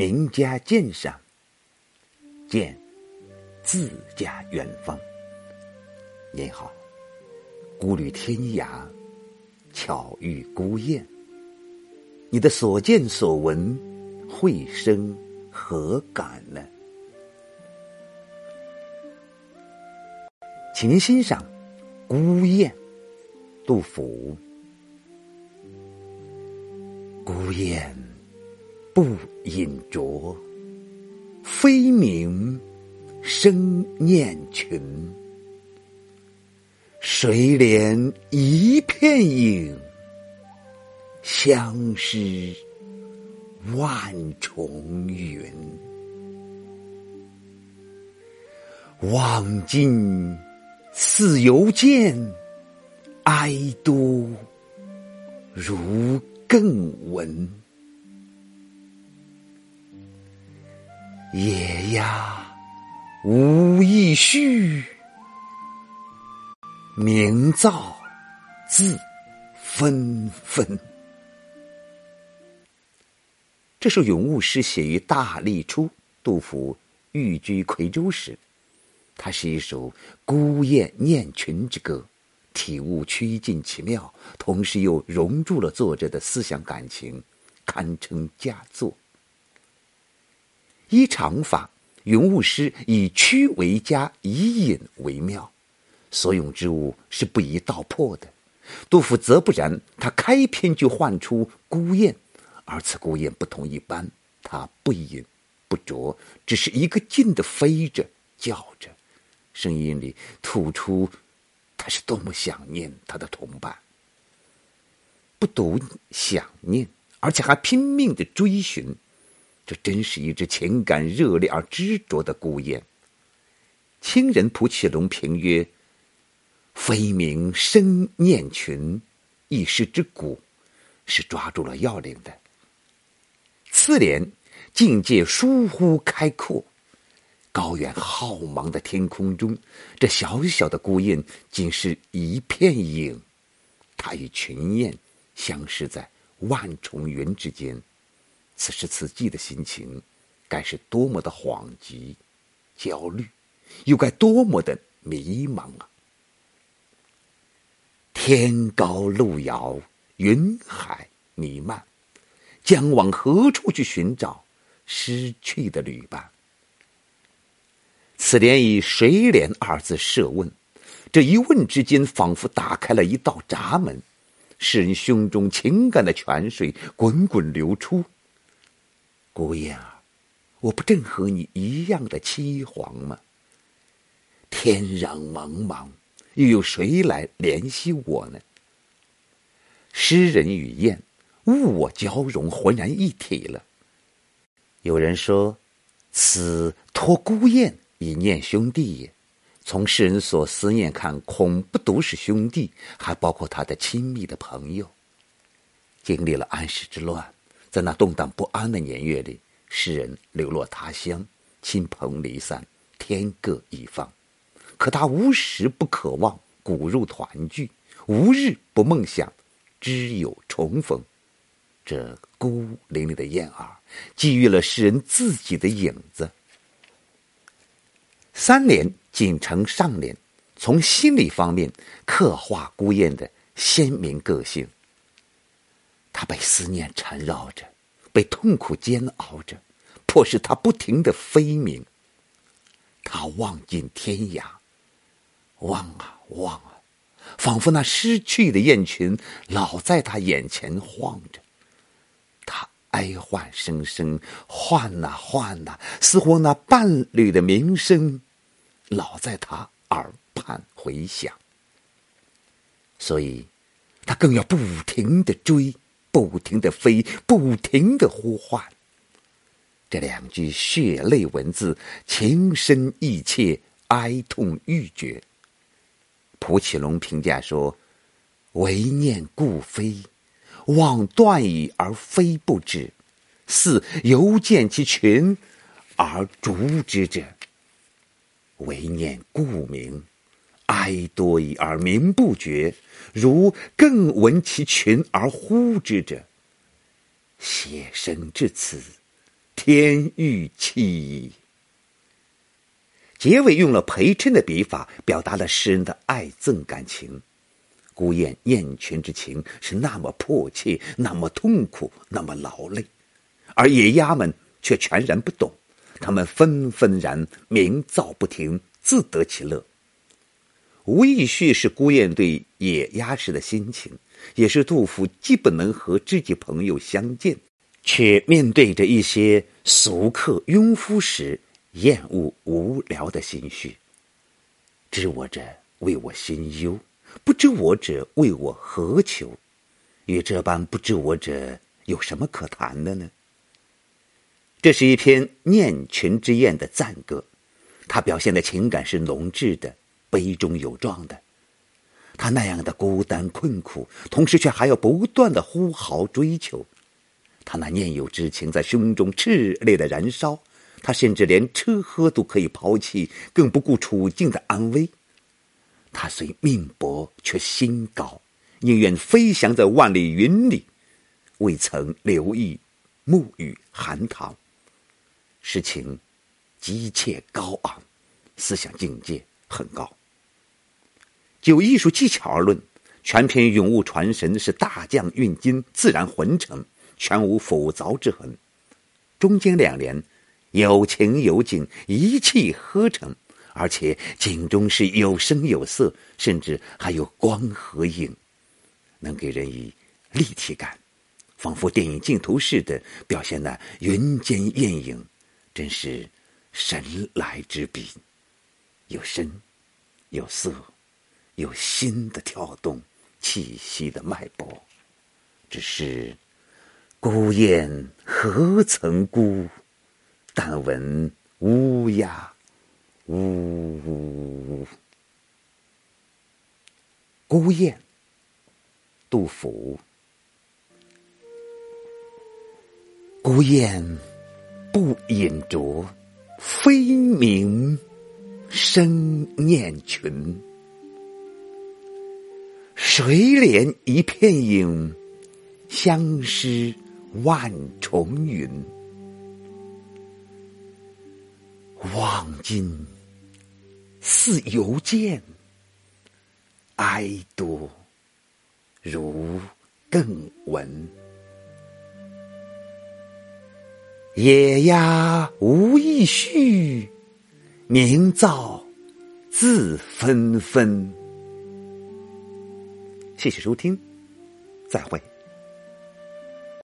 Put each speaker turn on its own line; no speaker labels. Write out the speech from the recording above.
名家鉴赏，见自家远方。您好，孤旅天涯，巧遇孤雁。你的所见所闻，会生何感呢？请您欣赏《孤雁》，杜甫。孤雁不饮浊，飞鸣声念群。谁怜一片影，相失万重云。望尽似犹见，哀多如更闻。野鸭无意绪，鸣噪自纷纷。这首咏物诗写于大历初，杜甫寓居夔州时。它是一首孤雁念群之歌，体悟曲尽其妙，同时又融入了作者的思想感情，堪称佳作。依常法，云雾师以曲为佳，以隐为妙，所咏之物是不宜道破的。杜甫则不然，他开篇就唤出孤雁，而此孤雁不同一般，它不饮不啄，只是一个劲的飞着叫着。声音里吐出，他是多么想念他的同伴。不独想念，而且还拼命的追寻，这真是一只情感热烈而执着的孤雁。清人蒲启龙评曰：“飞鸣声念群，一诗之骨，是抓住了要领的。”次联境界疏忽开阔。高远浩茫的天空中，这小小的孤雁仅是一片影，它与群雁相识在万重云之间。此时此际的心情，该是多么的恍极、焦虑，又该多么的迷茫啊！天高路遥，云海弥漫，将往何处去寻找失去的旅伴？此联以“谁怜”二字设问，这一问之间，仿佛打开了一道闸门，诗人胸中情感的泉水滚滚流出。孤雁啊，我不正和你一样的凄惶吗？天壤茫茫，又有谁来怜惜我呢？诗人与雁，物我交融，浑然一体了。有人说，此托孤雁。以念兄弟也，从世人所思念看，恐不独是兄弟，还包括他的亲密的朋友。经历了安史之乱，在那动荡不安的年月里，诗人流落他乡，亲朋离散，天各一方。可他无时不渴望骨肉团聚，无日不梦想知友重逢。这孤零零的燕儿，寄予了诗人自己的影子。三联仅成上联，从心理方面刻画孤雁的鲜明个性。他被思念缠绕着，被痛苦煎熬着，迫使他不停的飞鸣。他望尽天涯，望啊望啊，仿佛那失去的雁群老在他眼前晃着。他哀唤声声，唤呐唤呐，似乎那伴侣的鸣声。老在他耳畔回响，所以，他更要不停的追，不停的飞，不停的呼唤。这两句血泪文字，情深意切，哀痛欲绝。蒲启龙评价说：“唯念故飞，望断矣而飞不止，似犹见其群而逐之者。”唯念故名，哀多矣而鸣不绝，如更闻其群而呼之者。写生至此，天欲泣矣。结尾用了陪衬的笔法，表达了诗人的爱憎感情。孤雁雁群之情是那么迫切，那么痛苦，那么劳累，而野鸭们却全然不懂，他们纷纷然鸣噪不停，自得其乐。无意叙是孤雁对野鸭时的心情，也是杜甫既不能和知己朋友相见，却面对着一些俗客庸夫时厌恶无聊的心绪。知我者为我心忧。不知我者为我何求？与这般不知我者有什么可谈的呢？这是一篇念群之宴的赞歌，它表现的情感是浓挚的、悲中有壮的。他那样的孤单困苦，同时却还要不断的呼号追求。他那念友之情在胸中炽烈的燃烧，他甚至连吃喝都可以抛弃，更不顾处境的安危。他虽命薄，却心高，宁愿飞翔在万里云里，未曾留意沐雨寒塘。诗情急切高昂，思想境界很高。就艺术技巧而论，全篇咏物传神，是大将运金，自然浑成，全无浮凿之痕。中间两联有情有景，一气呵成。而且景中是有声有色，甚至还有光和影，能给人以立体感，仿佛电影镜头似的表现那云间艳影，真是神来之笔。有声，有色，有心的跳动，气息的脉搏。只是孤雁何曾孤？但闻乌鸦。呜呜！孤雁，杜甫。孤雁不饮酌，飞鸣声念群。谁怜一片影，相思万重云。望今。似犹见，哀多如更闻。野鸭无意绪，鸣噪自纷纷。谢谢收听，再会。